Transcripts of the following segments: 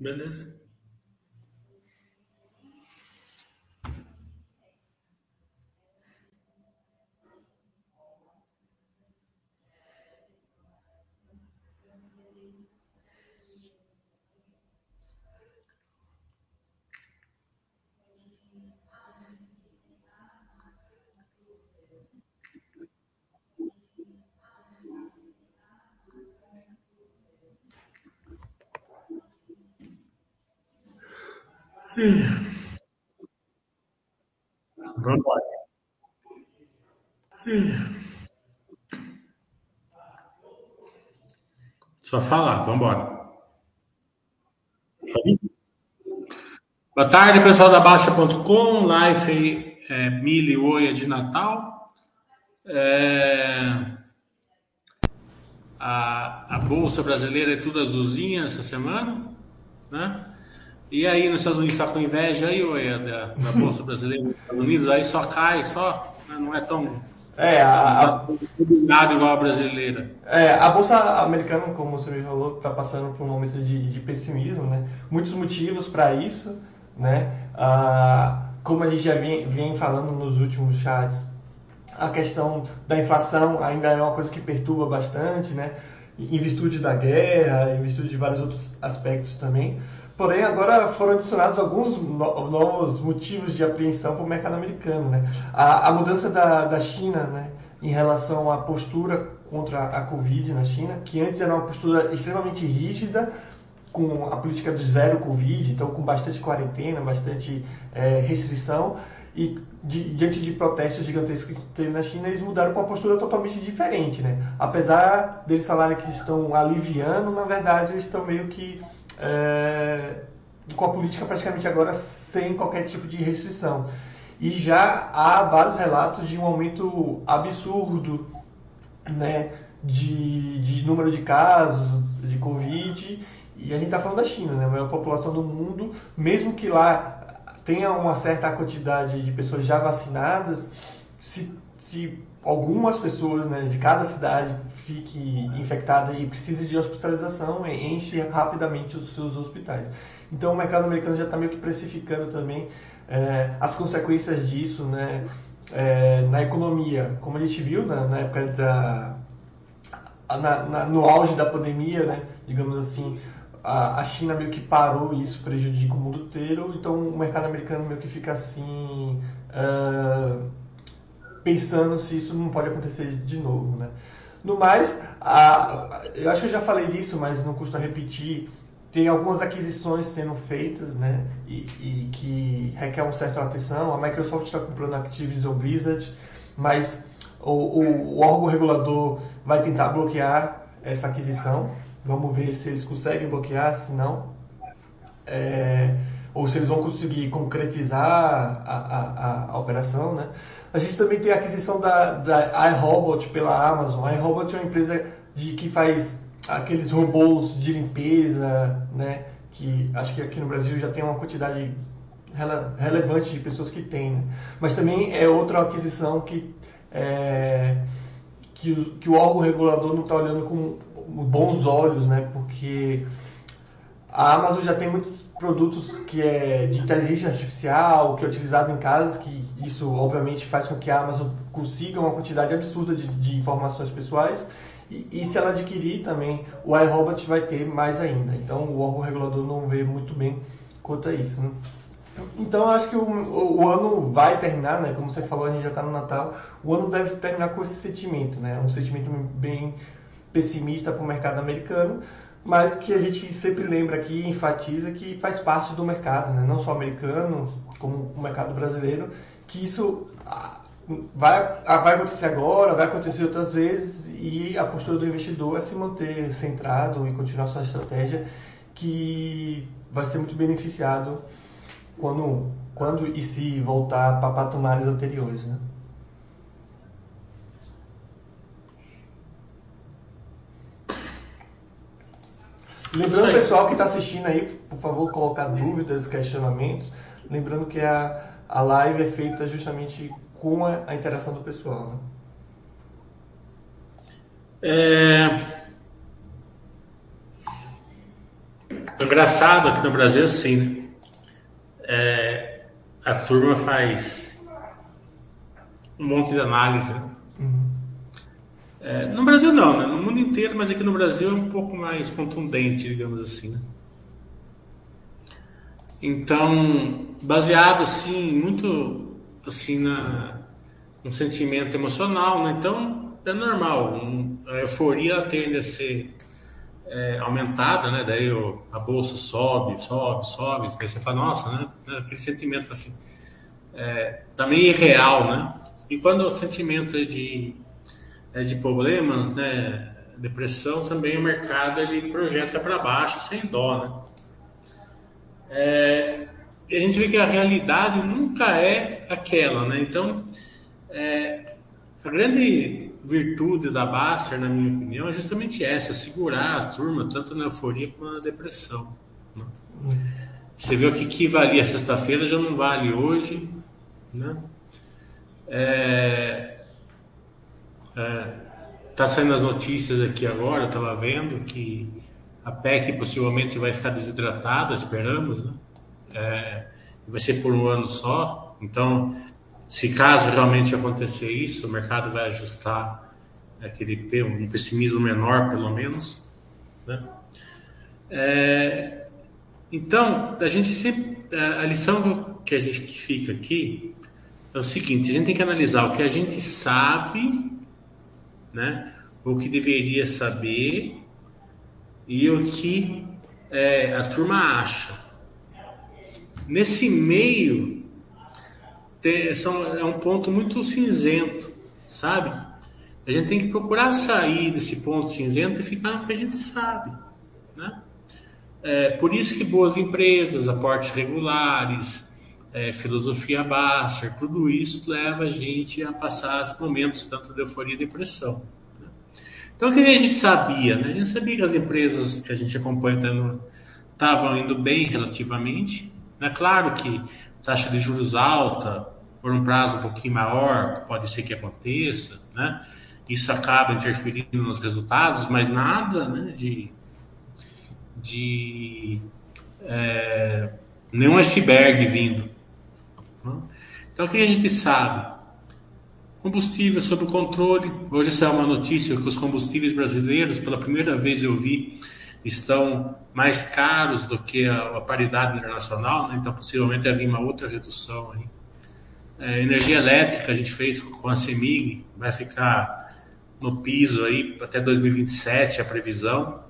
Beleza. Vamos embora. Só falar, vamos embora. Boa tarde, pessoal da Baixa.com, live é, Mili Oia de Natal. É, a, a Bolsa Brasileira é tudo azulzinha essa semana, né? E aí nos Estados Unidos está com inveja aí, Oia, da, da Bolsa Brasileira nos Estados Unidos, aí só cai, só, né? não é tão É, a, a, nada igual a brasileira. é, a Bolsa Americana, como você me falou, está passando por um momento de, de pessimismo, né? Muitos motivos para isso, né? Ah, como a gente já vem, vem falando nos últimos chats, a questão da inflação ainda é uma coisa que perturba bastante, né? Em virtude da guerra, em virtude de vários outros aspectos também. Porém, agora foram adicionados alguns no- novos motivos de apreensão para o mercado americano, né? A, a mudança da, da China, né? Em relação à postura contra a Covid na China, que antes era uma postura extremamente rígida, com a política do zero Covid, então com bastante quarentena, bastante eh, restrição, e di- diante de protestos gigantescos que teve na China, eles mudaram para uma postura totalmente diferente, né? Apesar deles falarem que estão aliviando, na verdade eles estão meio que eh, com a política praticamente agora sem qualquer tipo de restrição. E já há vários relatos de um aumento absurdo né, de, de número de casos de Covid. E a gente está falando da China, né, a maior população do mundo, mesmo que lá tenha uma certa quantidade de pessoas já vacinadas, se, se algumas pessoas né, de cada cidade fique infectada e precise de hospitalização, enche rapidamente os seus hospitais. Então o mercado americano já está meio que precificando também eh, as consequências disso né, eh, na economia. Como a gente viu na, na época da, na- na- no auge da pandemia, né, digamos assim, a, a China meio que parou e isso prejudica o mundo inteiro, então o mercado americano meio que fica assim, ah, pensando se isso não pode acontecer de novo, né. No mais, a- eu acho que eu já falei disso, mas não custa repetir, tem algumas aquisições sendo feitas, né, e, e que requer uma certa atenção, a Microsoft está comprando Activision Blizzard, mas o, o, o órgão regulador vai tentar bloquear essa aquisição. Vamos ver se eles conseguem bloquear, se não. É, ou se eles vão conseguir concretizar a, a, a, operação. Né? A gente também tem a aquisição da, da iRobot pela Amazon. A iRobot é uma empresa de, que faz aqueles robôs de limpeza, né? que acho que aqui no Brasil já tem uma quantidade rele- relevante de pessoas que tem. Né? Mas também é outra aquisição que é, que, que o órgão regulador não está olhando com bons olhos, né? Porque a Amazon já tem muitos produtos que é de inteligência artificial, que é utilizado em casas, que isso obviamente faz com que a Amazon consiga uma quantidade absurda de, de informações pessoais. E, e se ela adquirir também, o iRobot vai ter mais ainda. Então o órgão regulador não vê muito bem quanto a isso. Né? Então eu acho que o, o, o ano vai terminar, né? Como você falou, a gente já está no Natal. O ano deve terminar com esse sentimento, né? Um sentimento bem pessimista para o mercado americano, mas que a gente sempre lembra aqui enfatiza que faz parte do mercado, né? Não só americano, como o mercado brasileiro, que isso ah, vai, ah, vai acontecer agora, vai acontecer outras vezes e a postura do investidor é se manter centrado e continuar sua estratégia que vai ser muito beneficiado quando, quando e se voltar para patamares anteriores, né? Lembrando, pessoal que está assistindo aí, por favor, colocar dúvidas, questionamentos. Lembrando que a, a live é feita justamente com a, a interação do pessoal. Né? É, engraçado aqui no Brasil, assim, né? É, a turma faz um monte de análise. Né? É, no Brasil não, né? no mundo inteiro, mas aqui no Brasil é um pouco mais contundente, digamos assim. Né? Então, baseado assim, muito assim na um sentimento emocional, né? Então é normal. Um, a euforia tende a ser é, aumentada, né? Daí o, a bolsa sobe, sobe, sobe. Daí você fala, nossa, né? Aquele sentimento assim, é, também tá irreal, né? E quando o sentimento é de, de problemas, né? Depressão, também o mercado ele projeta para baixo sem dó, né? É, a gente vê que a realidade nunca é aquela, né? Então, é, a grande virtude da Baster, na minha opinião, é justamente essa, segurar a turma tanto na euforia como na depressão. Né? Você viu que que valia sexta-feira já não vale hoje, né? É, é, tá saindo as notícias aqui agora, eu estava vendo que a PEC possivelmente vai ficar desidratada, esperamos, né? É, vai ser por um ano só, então se caso realmente acontecer isso, o mercado vai ajustar aquele um pessimismo menor, pelo menos. Né? É, então, a gente sempre a lição que a gente fica aqui é o seguinte: a gente tem que analisar o que a gente sabe, né? O que deveria saber e o que é, a turma acha. Nesse meio tem, são, é um ponto muito cinzento, sabe? A gente tem que procurar sair desse ponto cinzento e ficar no que a gente sabe, né? É, por isso que boas empresas, aportes regulares, é, filosofia Basser, tudo isso leva a gente a passar os momentos tanto de euforia e depressão. Né? Então, o que a gente sabia? Né? A gente sabia que as empresas que a gente acompanha estavam indo bem relativamente. É claro que taxa de juros alta por um prazo um pouquinho maior, pode ser que aconteça, né? Isso acaba interferindo nos resultados, mas nada né, de, de é, nenhum iceberg vindo. Então, o que a gente sabe? Combustível sob controle. Hoje saiu uma notícia que os combustíveis brasileiros, pela primeira vez eu vi, estão mais caros do que a, a paridade internacional, né? então possivelmente havia uma outra redução aí. É, energia elétrica a gente fez com a CEMIG, vai ficar no piso aí até 2027 a previsão.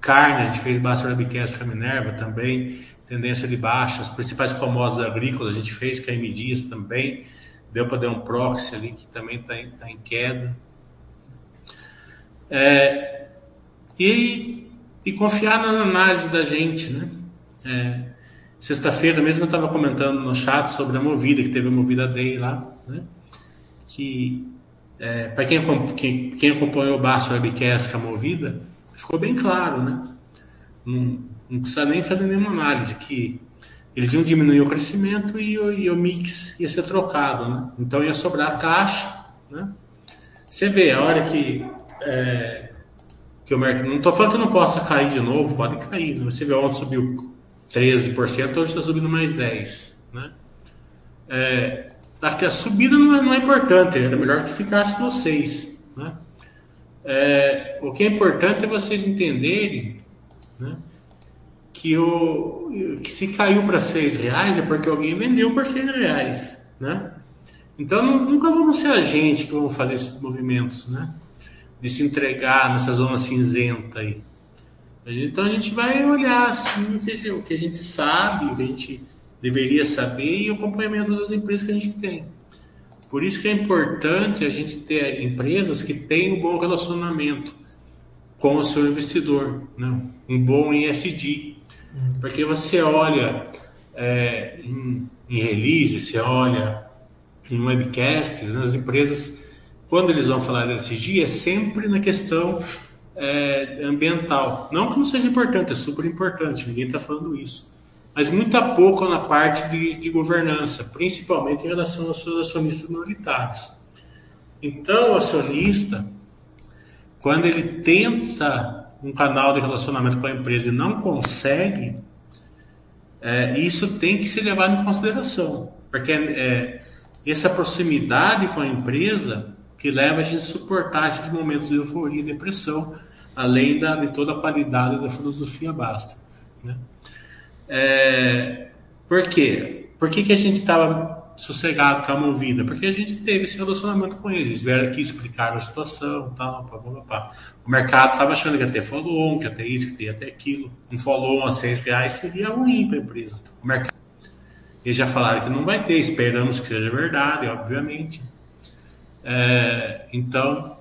Carne, a gente fez baixa Webcast Minerva também, tendência de baixa. As principais commodities agrícolas a gente fez, que é a M Dias também, deu para dar um proxy ali que também está em, tá em queda. É, e, e confiar na análise da gente, né? É, Sexta-feira mesmo eu estava comentando no chat sobre a Movida, que teve a Movida Day lá, né? Que, é, para quem, quem, quem, acompanhou o Baixo Webcast com a Movida, ficou bem claro, né? Não, não precisa nem fazer nenhuma análise, que eles iam diminuir o crescimento e o, e o mix ia ser trocado, né? Então ia sobrar caixa, né? Você vê, a hora que, é, que o mercado... Não estou falando que não possa cair de novo, pode cair. Né? Você vê onde subiu 13%, hoje está subindo mais 10%. Né? É, que a subida não é, não é importante, era melhor que ficasse no 6. Né? É, o que é importante é vocês entenderem né, que, o, que se caiu para 6 reais é porque alguém vendeu por 6 reais. Né? Então nunca vamos ser a gente que vamos fazer esses movimentos, né? De se entregar nessa zona cinzenta aí. Então a gente vai olhar assim, o que a gente sabe, o que a gente deveria saber e o acompanhamento das empresas que a gente tem. Por isso que é importante a gente ter empresas que tenham um bom relacionamento com o seu investidor, né? um bom ESG. Porque você olha é, em, em release, você olha em webcasts, nas empresas, quando eles vão falar de ESG, é sempre na questão é, ambiental. Não que não seja importante, é super importante, ninguém está falando isso. Mas muito a pouco na parte de, de, governança, principalmente em relação aos seus acionistas minoritários. Então, o acionista, quando ele tenta um canal de relacionamento com a empresa e não consegue, é, isso tem que ser levado em consideração, porque é, essa proximidade com a empresa que leva a gente a suportar esses momentos de euforia e depressão, além da, de toda a qualidade da filosofia basta. Né? É, por quê? Por que, que a gente estava sossegado, calma ouvida? Porque a gente teve esse relacionamento com eles. Eles vieram aqui explicar a situação, tal, pá, pá, pá. O mercado estava achando que ia ter follow-on, que ia ter isso, que ia ter aquilo. Um follow-on a seis reais seria ruim para a empresa. O mercado. Eles já falaram que não vai ter, esperamos que seja verdade, obviamente. É, então,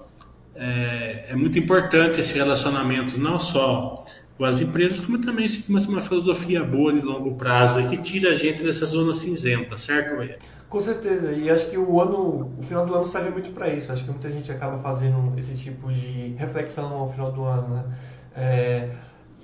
é, é muito importante esse relacionamento, não só com as empresas, como também se começa uma filosofia boa de longo prazo que tira a gente dessa zona cinzenta, certo, Maia? Com certeza, e acho que o ano, o final do ano serve muito para isso. Acho que muita gente acaba fazendo esse tipo de reflexão ao final do ano, né? É,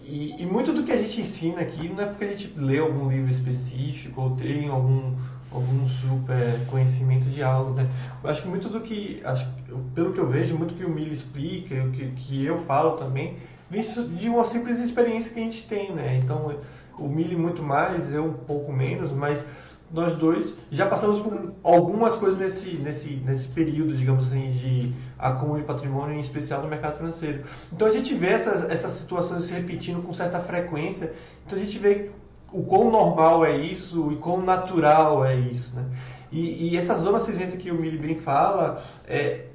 e, e, muito do que a gente ensina aqui não é porque a gente lê algum livro específico ou tem algum, algum super conhecimento de algo, né? Eu acho que muito do que, acho, pelo que eu vejo, muito que o Mili explica, o que, que eu falo também, visto de uma simples experiência que a gente tem, né? Então, o Mili muito mais, eu um pouco menos, mas nós dois já passamos por algumas coisas nesse, nesse, nesse período, digamos assim, de acúmulo de patrimônio, em especial no mercado financeiro. Então a gente vê essas, essas situações se repetindo com certa frequência, então a gente vê o quão normal é isso e quão natural é isso, né? E, e essa zona cinzenta que o Mili bem fala, é,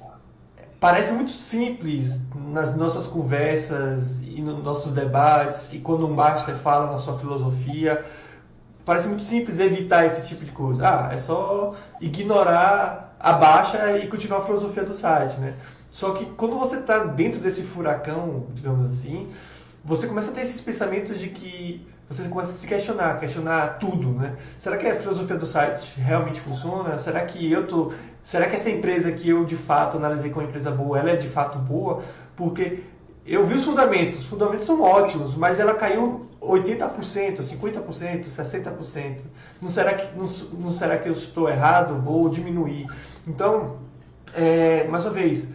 parece muito simples nas nossas conversas e nos nossos debates e quando um master fala na sua filosofia parece muito simples evitar esse tipo de coisa ah é só ignorar a baixa e continuar a filosofia do site né só que quando você está dentro desse furacão digamos assim você começa a ter esses pensamentos de que você começa a se questionar, questionar tudo, né? Será que a filosofia do site realmente funciona? Será que eu tô Será que essa empresa que eu de fato analisei como empresa boa, ela é de fato boa? Porque eu vi os fundamentos, os fundamentos são ótimos, mas ela caiu 80%, 50%, 60%. Não será que, não, não será que eu estou errado? Vou diminuir. Então, é, mais uma vez,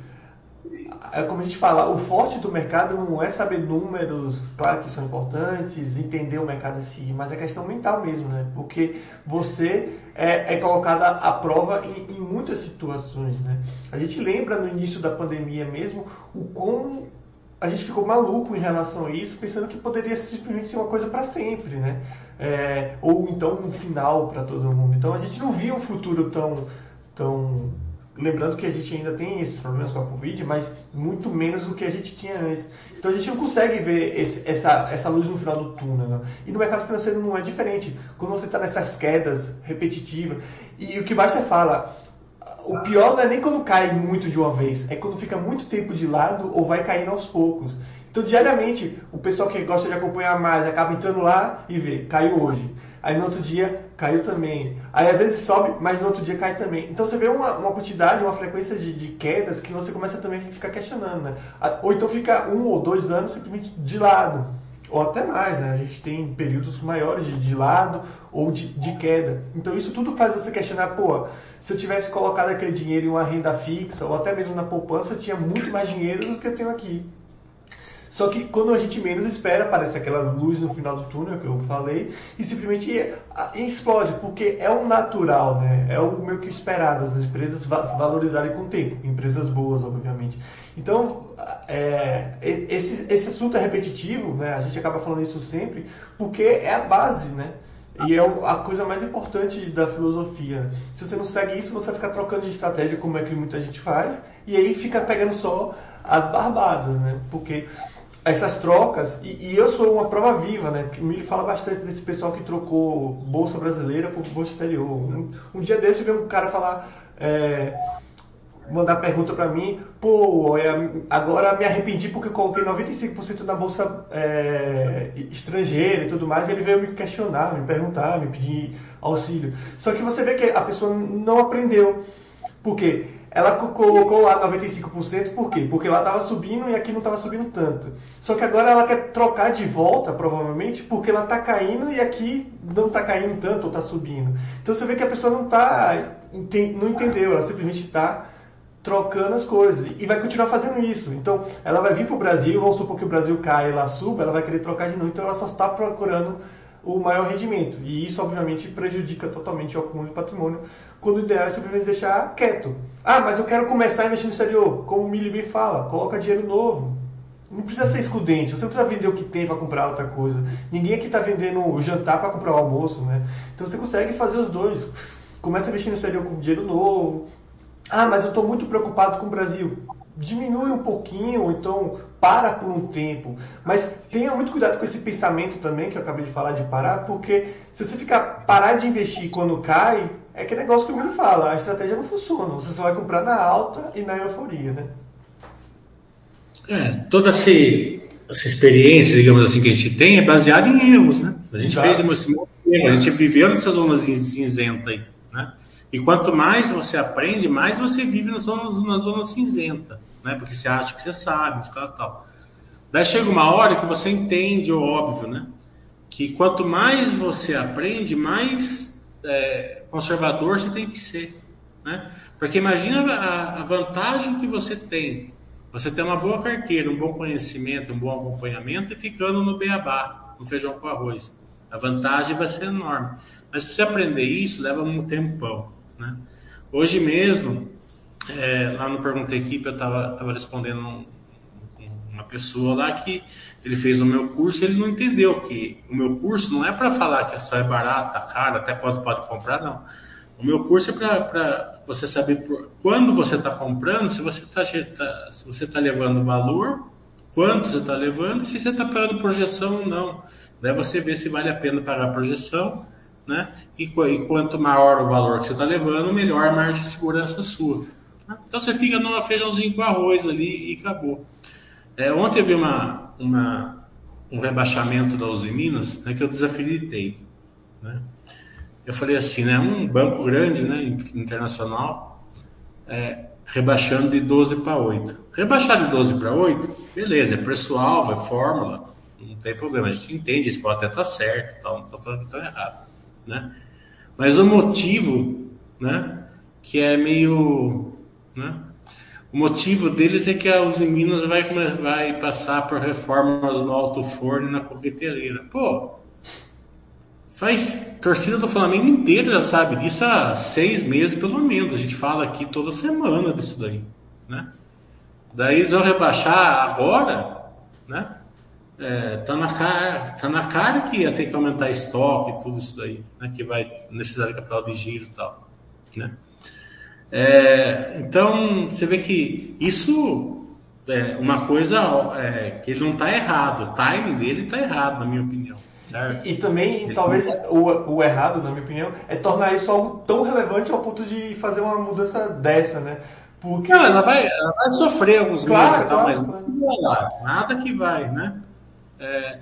é como a gente fala, o forte do mercado não é saber números, claro que são importantes, entender o mercado em si, mas é questão mental mesmo, né? Porque você é, é colocada à prova em, em, muitas situações, né? A gente lembra no início da pandemia mesmo o como a gente ficou maluco em relação a isso, pensando que poderia simplesmente ser uma coisa para sempre, né? É, ou então um final para todo mundo. Então a gente não via um futuro tão tão Lembrando que a gente ainda tem esses problemas com a Covid, mas muito menos do que a gente tinha antes. Então a gente não consegue ver esse, essa, essa luz no final do túnel. Né? E no mercado financeiro não é diferente. Quando você está nessas quedas repetitivas, e o que você fala, o pior não é nem quando cai muito de uma vez, é quando fica muito tempo de lado ou vai caindo aos poucos. Então, diariamente, o pessoal que gosta de acompanhar mais acaba entrando lá e vê, caiu hoje. Aí no outro dia caiu também. Aí às vezes sobe, mas no outro dia cai também. Então você vê uma, uma quantidade, uma frequência de, de, quedas que você começa também a ficar questionando, né? Ou então fica um ou dois anos simplesmente de lado. Ou até mais, né? A gente tem períodos maiores de, de lado ou de, de queda. Então isso tudo faz você questionar, pô, se eu tivesse colocado aquele dinheiro em uma renda fixa ou até mesmo na poupança, eu tinha muito mais dinheiro do que eu tenho aqui. Só que quando a gente menos espera, aparece aquela luz no final do túnel que eu falei e simplesmente explode, porque é o natural, né? É o meio que esperado, as empresas valorizarem com o tempo, empresas boas, obviamente. Então, é, esse, esse assunto é repetitivo, né? A gente acaba falando isso sempre, porque é a base, né? E é a coisa mais importante da filosofia. Se você não segue isso, você vai ficar trocando de estratégia, como é que muita gente faz, e aí fica pegando só as barbadas, né? Porque essas trocas, e, e, eu sou uma prova viva, né? O Mili fala bastante desse pessoal que trocou Bolsa Brasileira por Bolsa Exterior. Um, um dia desse veio um cara falar, é, mandar pergunta para mim, pô, agora me arrependi porque eu coloquei 95% na Bolsa é, estrangeira e tudo mais, e ele veio me questionar, me perguntar, me pedir auxílio. Só que você vê que a pessoa não aprendeu. Por quê? Ela colocou lá 95%, por quê? Porque lá estava subindo e aqui não estava subindo tanto. Só que agora ela quer trocar de volta, provavelmente, porque ela está caindo e aqui não está caindo tanto ou está subindo. Então você vê que a pessoa não está, não entendeu, ela simplesmente está trocando as coisas e vai continuar fazendo isso. Então, ela vai vir para o Brasil, vamos supor que o Brasil caia e ela suba, ela vai querer trocar de novo, então ela só está procurando o maior rendimento. E isso, obviamente, prejudica totalmente o acúmulo de patrimônio, quando o ideal é simplesmente deixar quieto. Ah, mas eu quero começar a investir no exterior. Como o Millie fala, coloca dinheiro novo. Não precisa ser excludente, você não precisa vender o que tem para comprar outra coisa. Ninguém aqui está vendendo o jantar para comprar o almoço, né? Então você consegue fazer os dois. Começa a investir no exterior com dinheiro novo, ah, mas eu estou muito preocupado com o Brasil. Diminui um pouquinho, ou então para por um tempo. Mas tenha muito cuidado com esse pensamento também, que eu acabei de falar de parar, porque se você ficar parar de investir quando cai, é aquele negócio que o Milo fala, a estratégia não funciona. Você só vai comprar na alta e na euforia, né? É, toda essa, essa experiência, digamos assim, que a gente tem é baseada em erros, né? A gente Exato. fez erro, a gente viveu nessa zona cinzenta aí, né? E quanto mais você aprende, mais você vive na zona, na zona cinzenta, né? Porque você acha que você sabe, tal, tal. Daí chega uma hora que você entende o óbvio, né? Que quanto mais você aprende, mais é, conservador você tem que ser, né? Porque imagina a, a vantagem que você tem. Você tem uma boa carteira, um bom conhecimento, um bom acompanhamento e ficando no beabá, no feijão com arroz. A vantagem vai ser enorme. Mas para você aprender isso, leva um tempão. Né? Hoje mesmo, é, lá no Pergunta Equipe, eu estava tava respondendo um, uma pessoa lá que ele fez o meu curso ele não entendeu que o meu curso não é para falar que essa é barata, caro, até quanto pode comprar, não. O meu curso é para você saber por, quando você está comprando, se você está tá, se você tá levando valor, quanto você está levando se você está pagando projeção ou não. Daí você vê se vale a pena pagar a projeção né? E, e, quanto maior o valor que você está levando, melhor a margem de segurança sua. Então você fica numa feijãozinho com arroz ali e acabou. É, ontem eu vi uma, uma, um rebaixamento da Uzi Minas né, que eu desacreditei. Né? Eu falei assim, né, um banco grande, né, internacional, é, rebaixando de 12 para 8. Rebaixar de 12 para 8, beleza, é preço-alvo, é fórmula, não tem problema, a gente entende, isso pode até estar tá certo, não estou falando que está errado né? Mas o motivo, né, que é meio, né? O motivo deles é que a Uzi Minas vai, vai passar por reformas no alto forno e na coqueteleira. Pô, faz torcida do Flamengo inteira já sabe disso há seis meses pelo menos. A gente fala aqui toda semana disso daí, né? Daí eles vão rebaixar agora, né? É, tá, na cara, tá na cara que ia ter que aumentar estoque e tudo isso daí, né? Que vai necessitar de capital de giro e tal, né? É, então, você vê que isso é uma coisa é, que ele não está errado, o timing dele está errado, na minha opinião. Certo? E, e também, ele talvez, o, o errado, na minha opinião, é tornar isso algo tão relevante ao ponto de fazer uma mudança dessa, né? Porque... Não, ela vai, ela vai sofrer alguns claro, meses, claro, mas claro. não vai lá, nada que vai, né? É,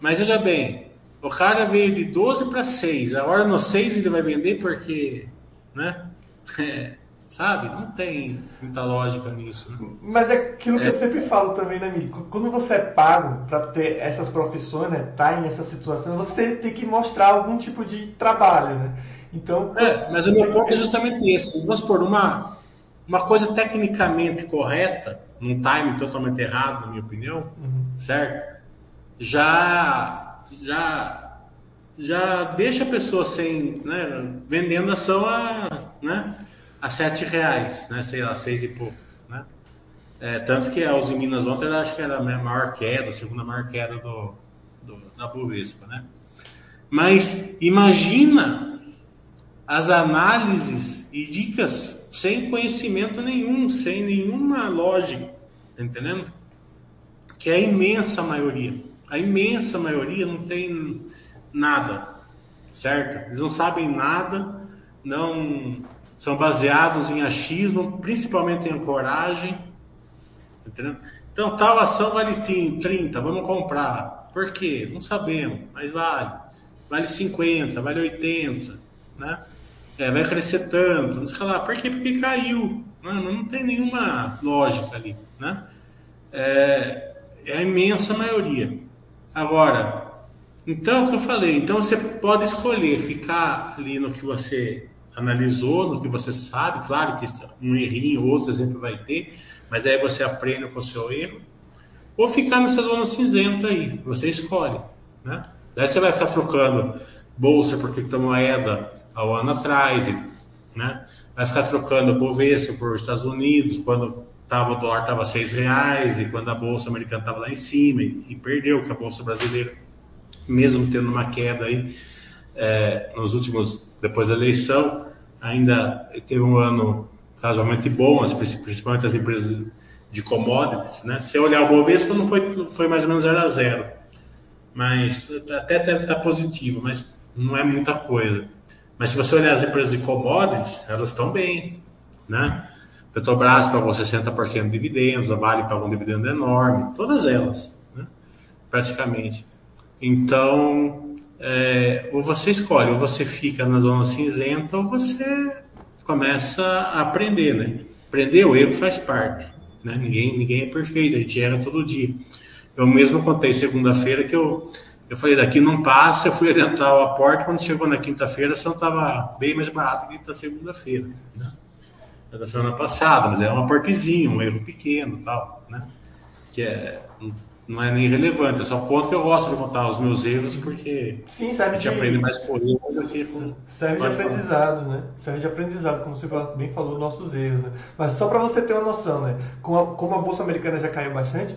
mas veja bem, o cara veio de 12 para 6, agora no 6 ele vai vender porque, né? É, sabe? Não tem muita lógica nisso. Né? Mas é aquilo que é. eu sempre falo também, né, Mili? Quando você é pago para ter essas profissões, né, tá em essa situação, você tem que mostrar algum tipo de trabalho, né? Então. É, mas o meu ponto é justamente esse. Vamos supor, uma, uma coisa tecnicamente correta, num time totalmente errado, na minha opinião, uhum. certo? já já já deixa a pessoa sem, né, vendendo ação a, né, a sete reais, né, sei lá, seis e pouco, né? É, tanto que a Uzi Minas ontem eu acho que era a maior queda, a segunda maior queda do, do, da Bovespa, né? Mas imagina as análises e dicas sem conhecimento nenhum, sem nenhuma lógica, tá entendendo? Que é a imensa maioria. A imensa maioria não tem nada, certo? Eles não sabem nada, não são baseados em achismo, principalmente em coragem, entendeu? Então, tal ação vale 30, vamos comprar. Por quê? Não sabemos, mas vale. Vale 50, vale 80, né? É, vai crescer tanto, sei lá. Por quê? Porque caiu. Não, não tem nenhuma lógica ali, né? É, é a imensa maioria. Agora, então o que eu falei, então você pode escolher ficar ali no que você analisou, no que você sabe, claro que um errinho, outro exemplo vai ter, mas aí você aprende com o seu erro, ou ficar nessa zona cinzenta aí, você escolhe, né? Daí você vai ficar trocando bolsa por criptomoeda ao ano atrás, né? Vai ficar trocando Bovespa por Estados Unidos, quando tava, o dólar estava seis reais e quando a bolsa americana estava lá em cima e, e, perdeu, que a bolsa brasileira, mesmo tendo uma queda aí é, nos últimos, depois da eleição, ainda teve um ano razoavelmente bom, principalmente as empresas de commodities, né? Se olhar o Bovespa, não foi, foi mais ou menos 0 a 0, mas até deve estar positivo, mas não é muita coisa. Mas se você olhar as empresas de commodities, elas estão bem, né? Petrobras pagou 60% de dividendos, a Vale pagou um dividendo enorme, todas elas, né? praticamente. Então, é, ou você escolhe, ou você fica na zona cinzenta, ou você começa a aprender, né? Aprender o erro faz parte, né? Ninguém, ninguém é perfeito, a gente erra todo dia. Eu mesmo contei segunda-feira que eu, eu falei, daqui não passa, eu fui adiantar o aporte, quando chegou na quinta-feira, a estava bem mais barata que na segunda-feira, né? da semana passada, mas é um aportezinho, um erro pequeno tal, né? Que é, não é nem relevante, eu só conto que eu gosto de contar os meus erros porque Sim, serve a gente de... aprende mais com erros do que com... Serve de aprendizado, né? Serve de aprendizado, como você bem falou, nossos erros, né? Mas só para você ter uma noção, né? Como a, como a Bolsa Americana já caiu bastante,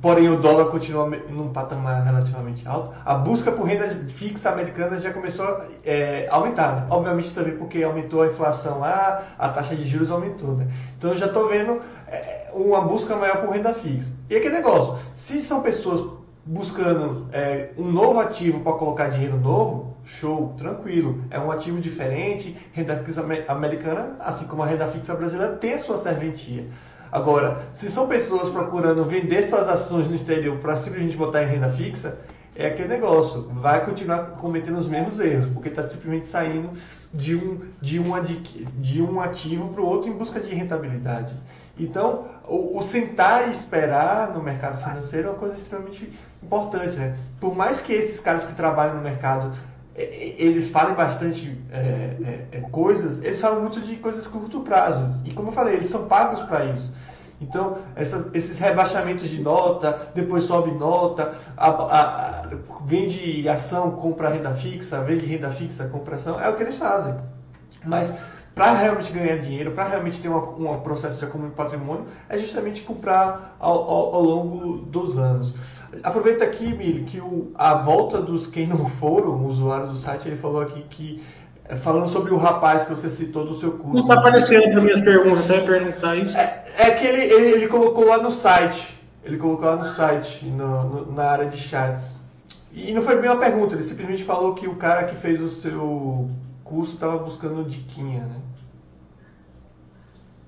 porém o dólar continua num patamar relativamente alto, a busca por renda fixa americana já começou a é, aumentar. Né? Obviamente também porque aumentou a inflação lá, a taxa de juros aumentou. Né? Então eu já estou vendo é, uma busca maior por renda fixa. E aquele negócio, se são pessoas buscando é, um novo ativo para colocar dinheiro novo, show, tranquilo. É um ativo diferente, renda fixa americana, assim como a renda fixa brasileira, tem a sua serventia. Agora, se são pessoas procurando vender suas ações no exterior para simplesmente botar em renda fixa, é aquele negócio, vai continuar cometendo os mesmos erros, porque está simplesmente saindo de um, de um, de um ativo para o outro em busca de rentabilidade. Então, o, o, sentar e esperar no mercado financeiro é uma coisa extremamente importante. Né? Por mais que esses caras que trabalham no mercado eles falem bastante é, é, é, coisas, eles falam muito de coisas curto prazo. E como eu falei, eles são pagos para isso. Então, essas, esses rebaixamentos de nota, depois sobe nota, a, a, a, vende ação, compra renda fixa, vende renda fixa, compra ação, é o que eles fazem. Mas para realmente ganhar dinheiro, para realmente ter um processo de acúmulo de patrimônio, é justamente comprar ao, ao, ao longo dos anos. Aproveita aqui, Mili, que o, a volta dos quem não foram usuários do site, ele falou aqui que é, falando sobre o rapaz que você citou do seu curso. Não está aparecendo para minhas perguntas, você vai perguntar isso? É, é que ele, ele, ele, colocou lá no site. Ele colocou lá no site, no, no, na área de chats. E não foi bem uma pergunta, ele simplesmente falou que o cara que fez o seu curso estava buscando diquinha, né?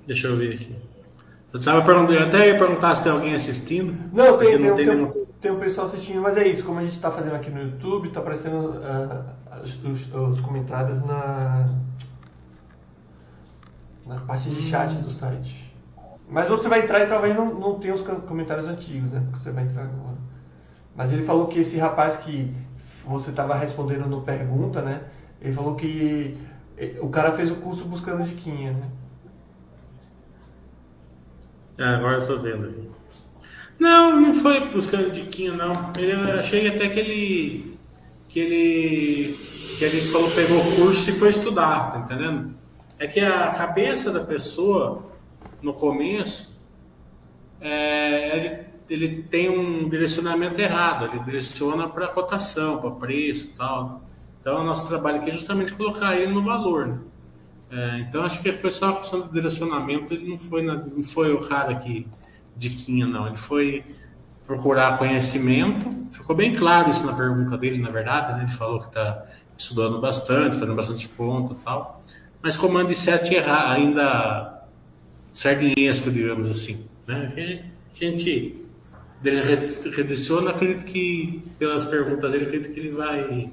Deixa eu ver aqui. Eu, tava perguntando, eu até ia perguntar se tem alguém assistindo. Não, tem, tem, não tem, tem, tem, um pessoal assistindo, mas é isso. Como a gente está fazendo aqui no YouTube, está aparecendo uh, os, os, comentários na, na parte de chat do site. Mas você vai entrar e talvez não, não tenha os comentários antigos, né? Porque você vai entrar agora. Mas ele falou que esse rapaz que você estava respondendo no pergunta, né? Ele falou que eh, o cara fez o curso buscando diquinha, né? Ah, agora eu tô vendo aqui. Não, não foi buscando diquinha, não. Eu achei até que ele. que ele. que ele falou, pegou o curso e foi estudar, tá entendendo? É que a cabeça da pessoa, no começo, é, ele, ele tem um direcionamento errado, ele direciona para cotação, para preço e tal. Então, o nosso trabalho aqui é justamente colocar ele no valor. Né? É, então acho que foi só uma questão de direcionamento, ele não foi, na, não foi o cara que diquinha, não. Ele foi procurar conhecimento. Ficou bem claro isso na pergunta dele, na verdade, né? Ele falou que está estudando bastante, fazendo bastante conta e tal. Mas comando de 7 ainda sardinhesco, digamos assim. Né? A gente dele redireciona, acredito que pelas perguntas dele, acredito que ele vai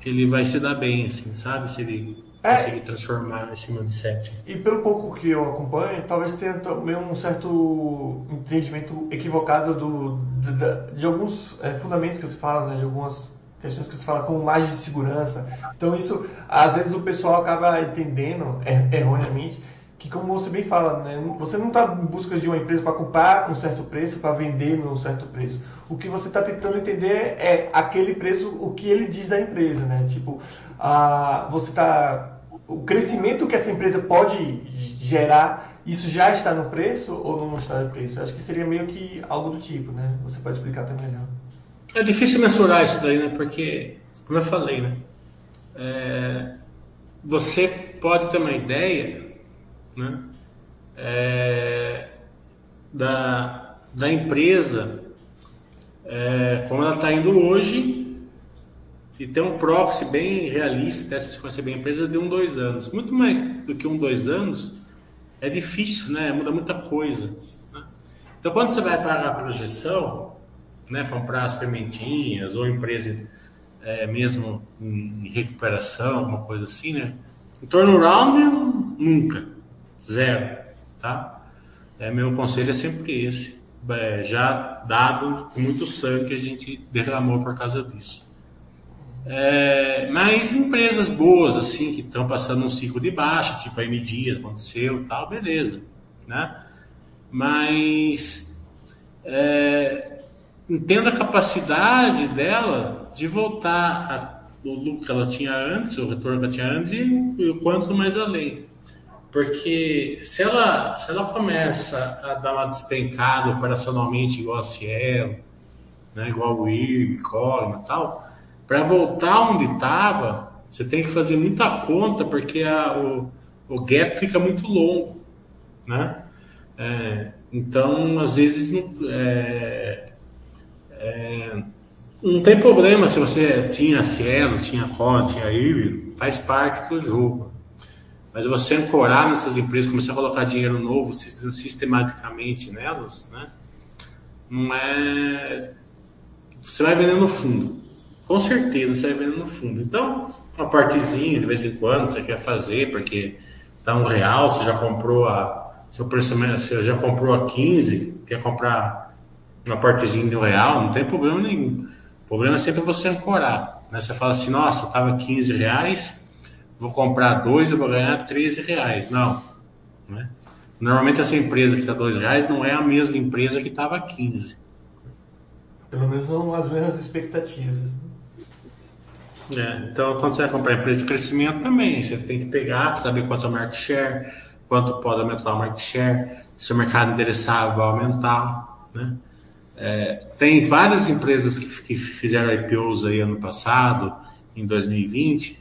que ele vai se dar bem, assim, sabe? Se ele é, conseguir transformar esse mindset. E pelo pouco que eu acompanho, talvez tenha também um certo entendimento equivocado do, de, de alguns é, fundamentos que você fala, né, de algumas questões que você fala como margem de segurança. Então isso, às vezes o pessoal acaba entendendo er, erroneamente que como você bem fala, né, você não está em busca de uma empresa para comprar um certo preço, para vender num certo preço. O que você está tentando entender é aquele preço, o que ele diz da empresa, né? Tipo, a, você está o crescimento que essa empresa pode gerar, isso já está no preço ou não está no preço? Eu acho que seria meio que algo do tipo, né? Você pode explicar até melhor. É difícil mensurar isso daí, né? Porque, como eu falei, né? É, você pode ter uma ideia né? É, da, da empresa, é, como ela está indo hoje, e ter um proxy bem realista, até se você conhecer bem a empresa, de um, dois anos. Muito mais do que um, dois anos, é difícil, né? Muda muita coisa. Né? Então, quando você vai para a projeção, né, comprar as pimentinhas ou empresa é, mesmo em recuperação, uma coisa assim, né? Em turnaround, nunca. Zero, tá? É, meu conselho é sempre esse. É, já dado muito sangue que a gente derramou por causa disso. É, mas empresas boas, assim, que estão passando um ciclo de baixa, tipo a M Dias aconteceu tal, beleza, né? Mas é, entenda a capacidade dela de voltar a, o lucro que ela tinha antes, o retorno que ela tinha antes e o quanto mais além. Porque se ela, se ela começa a dar uma despencada operacionalmente igual a Cielo, né, igual o IRB, Coleman e tal, para voltar onde estava, você tem que fazer muita conta porque a, o, o gap fica muito longo, né? É, então, às vezes, não, é, é, não tem problema se você tinha Cielo, tinha Coleman, tinha IRB, faz parte do jogo. Mas você ancorar nessas empresas, começar a colocar dinheiro novo sistematicamente nelas, né? Não é. Você vai vendendo no fundo. Com certeza você vai vendendo no fundo. Então, uma partezinha de vez em quando você quer fazer, porque tá um real, você já comprou a. Seu preço, você já comprou a 15, quer comprar uma partezinha de um real, não tem problema nenhum. O problema é sempre você ancorar. Né? Você fala assim, nossa, tava 15 reais vou comprar dois, eu vou ganhar 13 reais. Não. Né? Normalmente essa empresa que está dois reais não é a mesma empresa que estava 15. Pelo menos não as mesmas expectativas. É, então, quando você vai comprar empresa de crescimento também, você tem que pegar, saber quanto é o market share, quanto pode aumentar o market share, se o mercado endereçável vai aumentar. Né? É, tem várias empresas que, que fizeram IPOs aí ano passado, em 2020,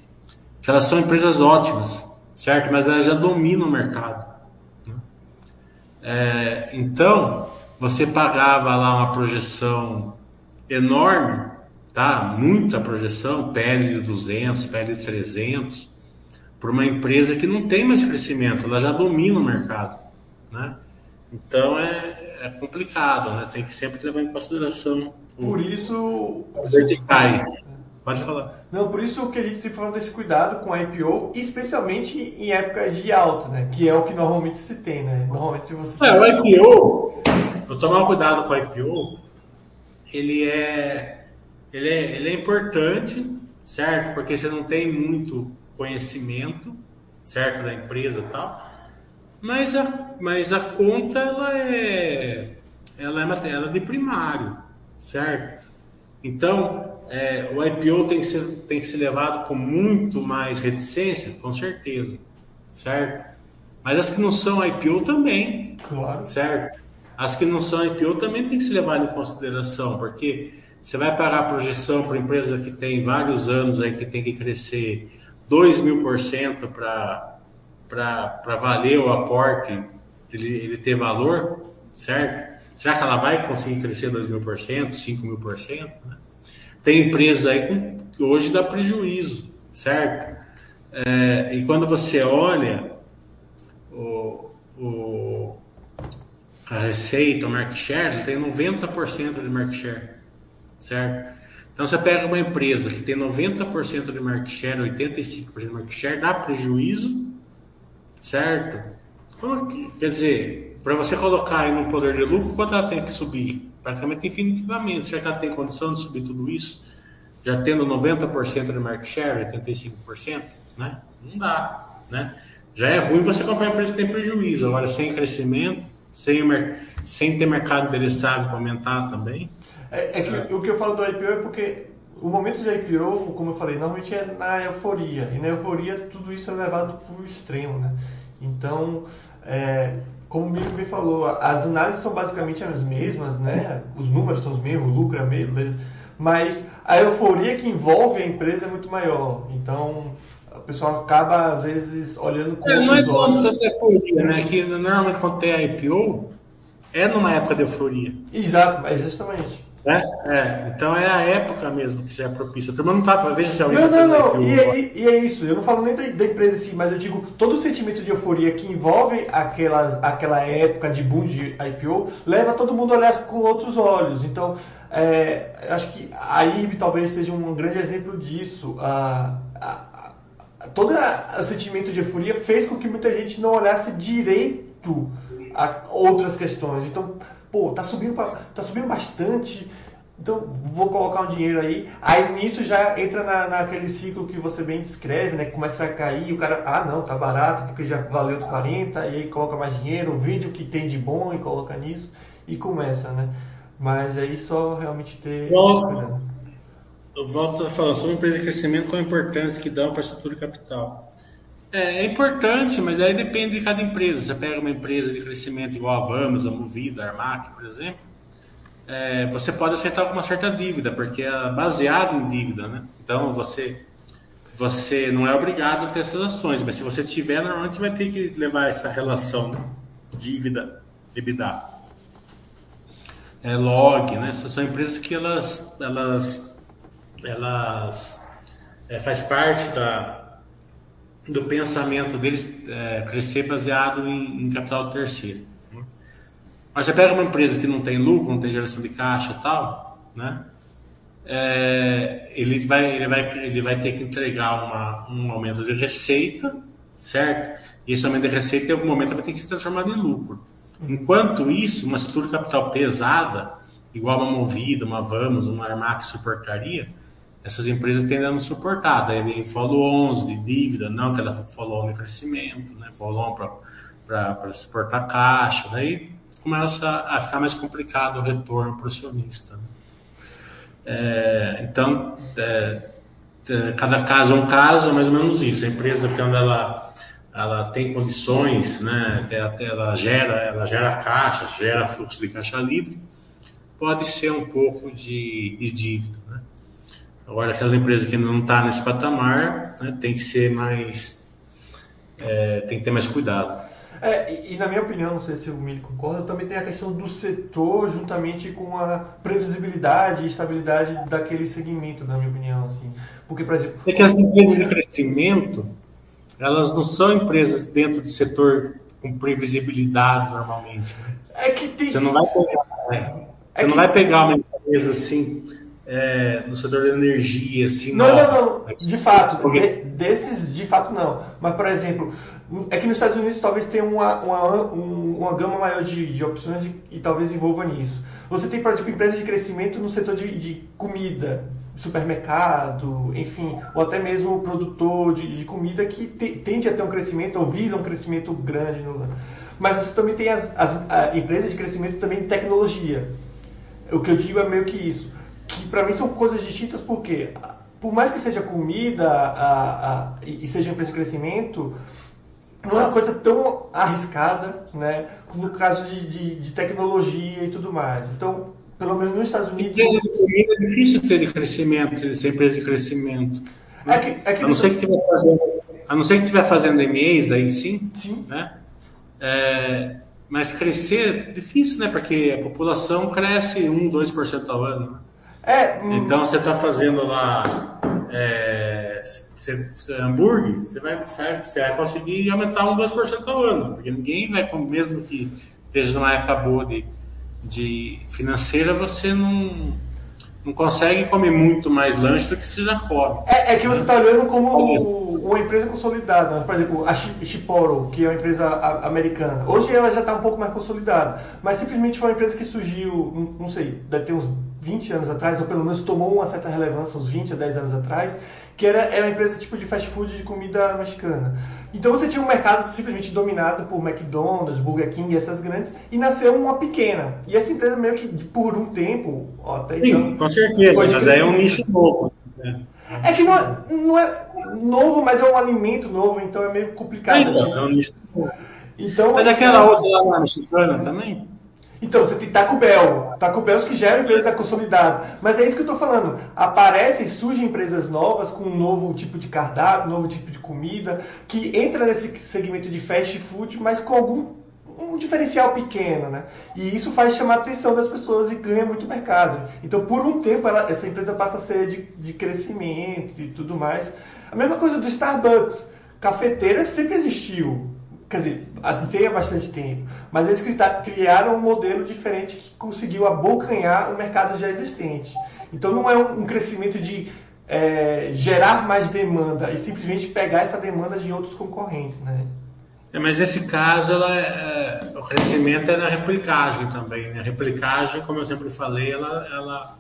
que elas são empresas ótimas, certo? Mas elas já dominam o mercado. Né? É, então, você pagava lá uma projeção enorme, tá? Muita projeção, PL de 200, PL de 300, para uma empresa que não tem mais crescimento, ela já domina o mercado, né? Então é, é complicado, né? Tem que sempre levar em consideração. Por isso, os verticais. Pode falar. Não, por isso que a gente sempre fala desse cuidado com a IPO, especialmente em épocas de alta, né? Que é o que normalmente se tem, né? Normalmente se você... É, o IPO, vou tomar cuidado com o IPO, ele é, ele é, ele é importante, certo? Porque você não tem muito conhecimento, certo? Da empresa e tal. Mas a, mas a conta, ela é, ela é, ela é de primário, certo? Então, é, o IPO tem que, ser, tem que ser levado com muito mais reticência, com certeza, certo? Mas as que não são IPO também, claro. certo? As que não são IPO também tem que ser levado em consideração, porque você vai pagar a projeção para empresa que tem vários anos aí que tem que crescer 2 mil por cento para valer o aporte, ele, ele ter valor, certo? Será que ela vai conseguir crescer 2 mil por cento, 5 mil por cento? Né? Tem empresa aí que hoje dá prejuízo, certo? É, e quando você olha o, o, a receita, o market share, ele tem 90% de market share, certo? Então você pega uma empresa que tem 90% de market share, 85% de market share, dá prejuízo, certo? Que, quer dizer, para você colocar aí no poder de lucro, quanto ela tem que subir? Praticamente infinitivamente. Será que tem condição de subir tudo isso? já tendo 90% de market share, 85%, né? Não dá, né? Já é ruim você comprar empresa que tem prejuízo, agora sem crescimento, sem, sem ter mercado endereçado para aumentar também. É, é que é. o que eu falo do IPO é porque o momento de IPO, como eu falei, normalmente é na euforia. E na euforia tudo isso é levado para o extremo, né? Então, é, como o Miriam bem falou, as análises são basicamente as mesmas, né? Os números são os mesmos, o lucro é mesmo, mas a euforia que envolve a empresa é muito maior. Então, o pessoal acaba, às vezes, olhando com é, Não é tanta euforia, né? Que normalmente quando tem a IPO, é numa época de euforia. Exato, mas justamente. É, é, então é a época mesmo que já é propícia. A não tá, veja se alguém Não, tá não, não. E, é, e, é isso. Eu não falo nem da, da, empresa em si, mas eu digo todo o sentimento de euforia que envolve aquela, aquela época de boom de IPO leva todo mundo a olhar com outros olhos. Então, é, acho que a IRB talvez seja um grande exemplo disso. A, a, a, todo o sentimento de euforia fez com que muita gente não olhasse direito a outras questões. Então, pô, tá subindo, pra, tá subindo bastante, então vou colocar um dinheiro aí. Aí nisso já entra na, naquele ciclo que você bem descreve, né? Começa a cair, o cara, ah não, tá barato, porque já valeu os 40, e aí coloca mais dinheiro, vende o que tem de bom e coloca nisso, e começa, né? Mas aí só realmente ter. Eu volto a falar sobre empresa de crescimento, qual a importância que dá para a estrutura de capital. É, é, importante, mas aí depende de cada empresa. Você pega uma empresa de crescimento igual a Vamos, a Movida, a Armac, por exemplo, é, você pode aceitar alguma certa dívida, porque é baseado em dívida, né? Então você você não é obrigado a ter essas ações, mas se você tiver, normalmente você vai ter que levar essa relação dívida EBITDA. É log, né? Essas são empresas que elas elas elas é, faz parte da do pensamento deles é, crescer baseado em, em capital terceiro. Né? Mas você pega uma empresa que não tem lucro, não tem geração de caixa e tal, né? É, ele, vai, ele, vai, ele vai ter que entregar uma, um aumento de receita, certo? E esse aumento de receita, em algum momento, vai ter que se transformar em lucro. Enquanto isso, uma estrutura de capital pesada, igual uma Movida, uma Vamos, uma Armac suportaria, essas empresas tendem a não suportar. Daí vem follow-ons de dívida, não que ela follow de crescimento, né? follow para suportar caixa. Daí começa a ficar mais complicado o retorno para o acionista. Né? É, então, é, é, cada caso é um caso, é mais ou menos isso. A empresa, quando ela, ela tem condições, né, ela, gera, ela gera caixa, gera fluxo de caixa livre, pode ser um pouco de, de dívida. Agora, aquela empresa que não está nesse patamar, né, tem que ser mais. É, tem que ter mais cuidado. É, e, e, na minha opinião, não sei se o Mili concorda, também tem a questão do setor juntamente com a previsibilidade e estabilidade daquele segmento, na minha opinião. Assim. Porque, por exemplo. É que as empresas de crescimento, elas não são empresas dentro do setor com previsibilidade normalmente. Né? É que tem. Você não vai pegar, né? Você é não que... vai pegar uma empresa assim é, no setor da energia, assim. Não, nova. não, não. De fato, Porque... de, desses, de fato, não. Mas, por exemplo, é que nos Estados Unidos talvez tenha uma, uma, uma gama maior de, de opções e, e, talvez envolva nisso. Você tem, por exemplo, empresas de crescimento no setor de, de comida, supermercado, enfim, ou até mesmo produtor de, de comida que te, tende a ter um crescimento ou visa um crescimento grande. No, mas você também tem as, as empresas de crescimento também de tecnologia. O que eu digo é meio que isso que para mim são coisas distintas porque por mais que seja comida a, a, e seja empresa de crescimento, não é uma coisa tão arriscada, né? No caso de, de, de tecnologia e tudo mais. Então, pelo menos nos Estados Unidos. Empresa de comida é difícil ter de crescimento, ser empresa de crescimento. É que, é que a, não ser que tiver fazendo, a não ser que estiver fazendo MEs, daí sim. sim. Né? É, mas crescer é difícil, né? Porque a população cresce 1, 2% ao ano. É, hum... Então você está fazendo lá é, hambúrguer, você vai, você vai conseguir aumentar um 2% ao ano, porque ninguém vai, mesmo que esteja numa época boa de, de financeira, você não, não consegue comer muito mais lanche do que você já come. É, é que você está olhando como uma empresa consolidada. Né? Por exemplo, a Chiporo, que é uma empresa americana. Hoje ela já está um pouco mais consolidada, mas simplesmente foi uma empresa que surgiu, não sei, deve ter uns 20 anos atrás, ou pelo menos tomou uma certa relevância uns 20 a 10 anos atrás, que era, era uma empresa tipo de fast food de comida mexicana. Então você tinha um mercado simplesmente dominado por McDonald's, Burger King, essas grandes, e nasceu uma pequena. E essa empresa meio que por um tempo, ó, até Sim, então, com certeza, mas aí é um nicho novo. Né? É que não é, não é novo, mas é um alimento novo, então é meio complicado. É, então, é um nicho novo. Então, mas aquela outra lá na mexicana também? Então, você tem Taco Bell. Taco Bell que já era empresa consolidada. Mas é isso que eu estou falando. Aparecem, surgem empresas novas com um novo tipo de cardápio, um novo tipo de comida, que entra nesse segmento de fast food, mas com algum um diferencial pequeno, né? E isso faz chamar a atenção das pessoas e ganha muito mercado. Então, por um tempo, ela, essa empresa passa a ser de, de crescimento e tudo mais. A mesma coisa do Starbucks. Cafeteira sempre existiu quer dizer, tem há bastante tempo, mas eles criaram um modelo diferente que conseguiu abocanhar o mercado já existente. Então não é um crescimento de é, gerar mais demanda e simplesmente pegar essa demanda de outros concorrentes, né? É, mas nesse caso, ela, é, o crescimento é na replicagem também. Né? A replicagem, como eu sempre falei, ela, ela,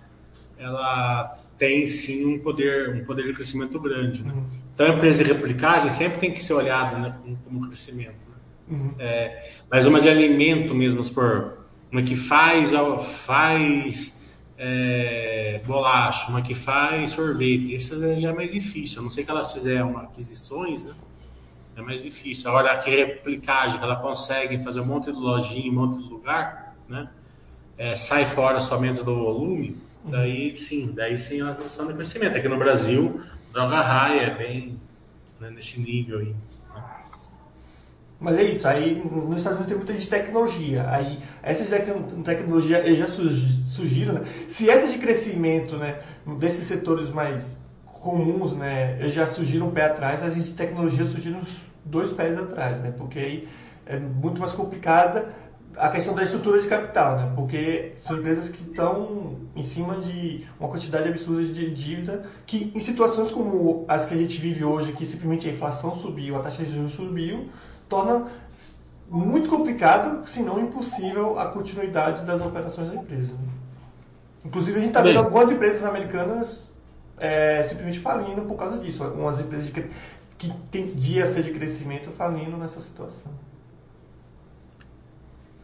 ela tem sim um poder, um poder de crescimento grande. Né? Uhum. Então, a empresa de replicagem sempre tem que ser olhada né, como crescimento. Uhum. É, mas uma de alimento mesmo, por uma que faz, faz é, bolacha, uma que faz sorvete, essa já é mais difícil. A não sei que elas fizeram aquisições, né? é mais difícil. Agora, a replicagem, que ela consegue fazer um monte de lojinha, um monte de lugar, né? É, sai fora somente do volume, daí sim, daí sim elas estão de crescimento. Aqui no Brasil, droga raia é bem né, nesse nível aí. Mas é isso, aí nos Estados Unidos tem muita de tecnologia. Aí essas de tecnologia já surgiram, né? Se essas de crescimento, né, desses setores mais comuns, né, já surgiram um pé atrás, as de tecnologia surgiram uns dois pés atrás, né? Porque aí é muito mais complicada a questão da estrutura de capital, né? Porque são empresas que estão em cima de uma quantidade absurda de dívida que em situações como as que a gente vive hoje, que simplesmente a inflação subiu, a taxa de juros subiu, torna muito complicado, se não impossível, a continuidade das operações da empresa. Inclusive a gente está vendo algumas empresas americanas é, simplesmente falindo por causa disso. Algumas empresas de, que tendiam a ser de crescimento falindo nessa situação.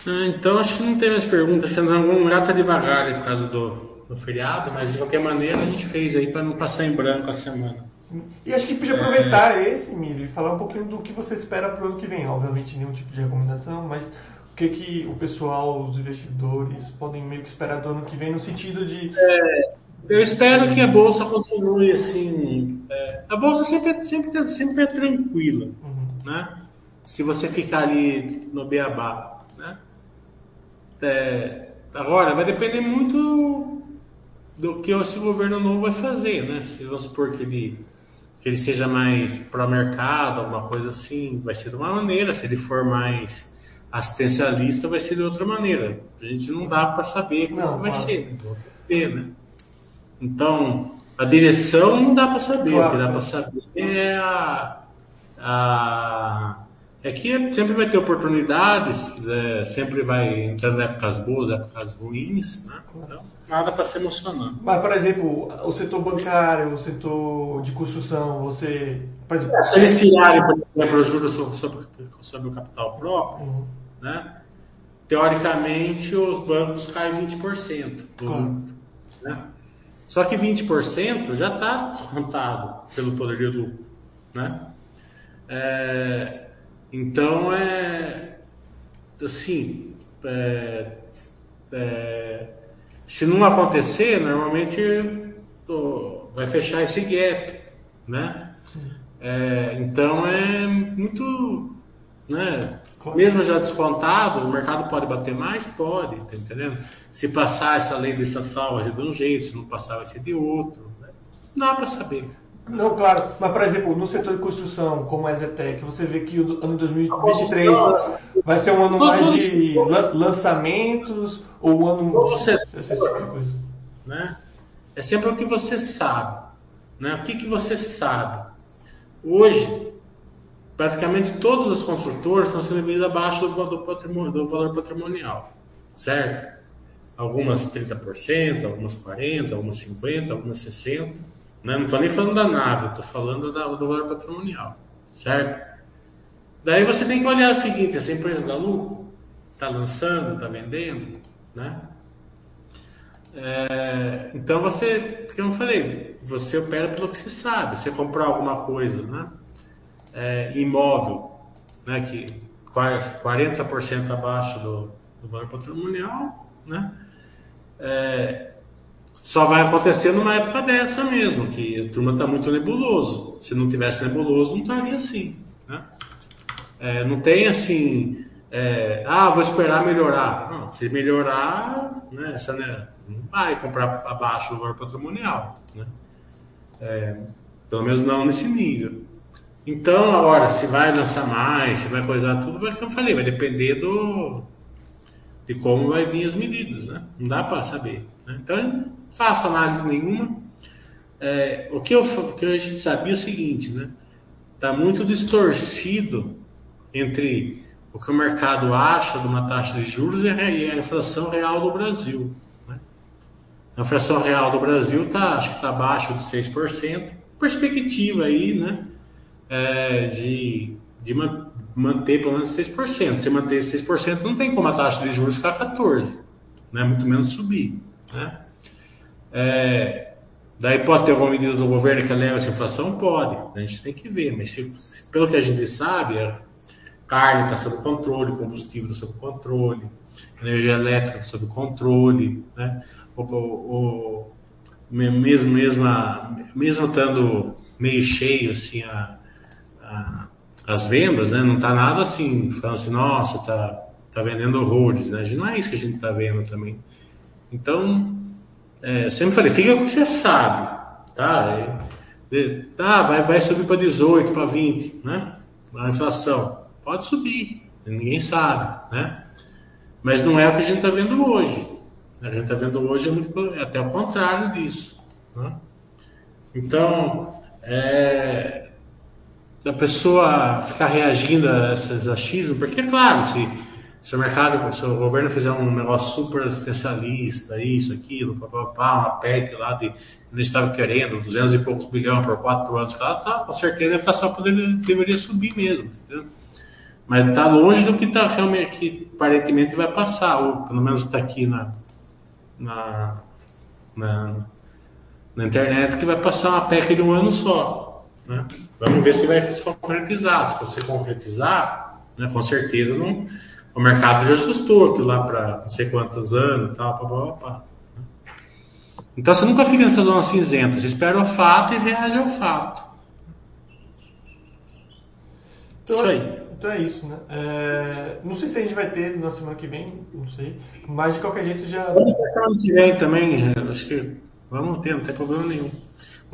Ah, então acho que não tem mais perguntas, acho que vamos tá devagar por causa do, do feriado, mas de qualquer maneira a gente fez aí para não passar em branco a semana. Sim. E acho que podia aproveitar é... esse, Milho, e falar um pouquinho do que você espera para o ano que vem. Obviamente nenhum tipo de recomendação, mas o que, que o pessoal, os investidores podem meio que esperar do ano que vem no sentido de. É, eu espero que a bolsa continue assim. É, a bolsa sempre, sempre, sempre é tranquila, uhum. né? Se você ficar ali no beabá é, agora, vai depender muito do que esse governo novo vai fazer, né? Se vamos supor que ele, que ele seja mais pró-mercado, alguma coisa assim, vai ser de uma maneira. Se ele for mais assistencialista, vai ser de outra maneira. A gente não dá para saber como não, vai claro. ser, então, ver, né? Então, a direção não dá para saber. Claro. O que dá para saber é a, a é que sempre vai ter oportunidades, é, sempre vai entrando épocas boas, épocas ruins, né? Então, nada para se emocionar. Mas, por exemplo, o setor bancário, o setor de construção, você. Por exemplo, é, se eles tirarem, por exemplo, juros sobre, sobre, o capital próprio, uhum. né? teoricamente os bancos caem 20% do claro. né? Só que 20% já está descontado pelo poder de lucro. Né? É, então é assim, é, é, se não acontecer, normalmente tô, vai fechar esse gap, né? É, então é muito, né? Mesmo já descontado, o mercado pode bater mais? Pode, tá entendendo? Se passar essa lei de estatal vai ser de um jeito, se não passar vai ser de outro. Né? Não dá para saber. Não, claro. Mas, por exemplo, no setor de construção, como a Zetec, você vê que o ano 2023 vai ser um ano mais de lançamentos ou um ano... Você, esse tipo de coisa. Né? É sempre o que você sabe. Né? O que, que você sabe? Hoje, praticamente todas as construtoras estão sendo vendidas abaixo do, do, do valor patrimonial. Certo? algumas 30%, algumas 40%, algumas 50%, algumas 60%. Né? Não estou nem falando da nave, estou falando da, do valor patrimonial, certo? Daí você tem que olhar o seguinte, essa empresa dá lucro? Está lançando, está vendendo, né? É, então você, como eu falei, você opera pelo que você sabe. Você comprou alguma coisa, né? É, imóvel, né? Que 40% abaixo do, do valor patrimonial, né? É, só vai acontecer numa época dessa mesmo, que a turma está muito nebuloso. Se não tivesse nebuloso, não estaria assim. Né? É, não tem assim, é, ah, vou esperar melhorar. Não, se melhorar, né, essa, né, não vai comprar abaixo do valor patrimonial. Né? É, pelo menos não nesse nível. Então, agora, se vai lançar mais, se vai coisar tudo, vai, como eu falei, vai depender do, de como vai vir as medidas. Né? Não dá para saber. Né? Então, faço análise nenhuma. É, o, que eu, o que a gente sabia é o seguinte, né? Está muito distorcido entre o que o mercado acha de uma taxa de juros e a inflação real do Brasil. Né? A inflação real do Brasil tá, acho que está abaixo de 6%, perspectiva aí, né, é, de, de manter pelo menos 6%. Se manter esse 6%, não tem como a taxa de juros ficar 14%, né, muito menos subir. Né? É, daí pode ter alguma medida do governo que leva essa inflação? Pode, a gente tem que ver, mas se, se, pelo que a gente sabe, carne está sob controle, combustível está sob controle, energia elétrica está sob controle, né? O, o, o, mesmo, mesmo, mesmo estando meio cheio assim a, a, as vendas, né? Não está nada assim, falando assim, nossa, tá, tá vendendo horrores, né? Não é isso que a gente está vendo também. Então, é, eu sempre falei, fica com o que você sabe, tá? É, tá, vai, vai subir para 18, para 20, né? A inflação. Pode subir, ninguém sabe, né? Mas não é o que a gente está vendo hoje. A gente está vendo hoje é, muito, é até o contrário disso. Né? Então, é, a pessoa ficar reagindo a esses achismos, porque, claro, se, se o mercado, se o governo fizer um negócio super assistencialista, isso, aquilo, papapá, uma PEC lá de eles estavam querendo 200 e poucos bilhões por quatro anos, tá, com certeza a inflação poderia, deveria subir mesmo, entendeu? Mas está longe do que tá realmente que aparentemente vai passar, ou pelo menos está aqui na, na, na, na, internet, que vai passar uma PEC de um ano só. Né? Vamos ver se vai se concretizar. Se você concretizar, né, com certeza não, o mercado já assustou aquilo lá para não sei quantos anos e tal, pá, pá, pá, né? Então você nunca fica nessa zona cinzenta, você espera o fato e reage ao fato. Então, Isso aí. Então é isso, né? É, não sei se a gente vai ter na semana que vem, não sei. Mas de qualquer jeito já. Vamos ter semana que vem também, acho que vamos ter, não tem problema nenhum.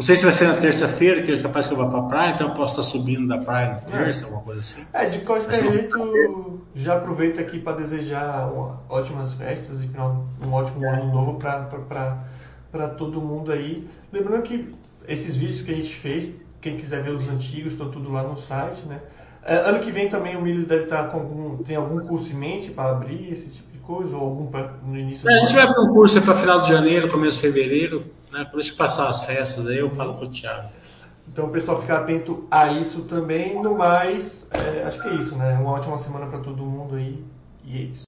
Não sei se vai ser na terça-feira, que é capaz que eu vá pra praia, então eu posso estar subindo da praia na terça, é. alguma coisa assim. É, de qualquer jeito, já aproveito aqui para desejar ótimas festas e final, um ótimo ano novo para todo mundo aí. Lembrando que esses vídeos que a gente fez, quem quiser ver os antigos, estão tudo lá no site, né? É, ano que vem também o Milho deve estar com algum, tem algum curso em mente para abrir esse tipo de coisa ou algum pra, no início. É, a gente vai abrir um curso para final de janeiro, começo de fevereiro, né? A gente passar as festas aí eu falo com o Thiago. Então pessoal ficar atento a isso também. No mais, é, acho que é isso, né? Uma ótima semana para todo mundo aí e é isso.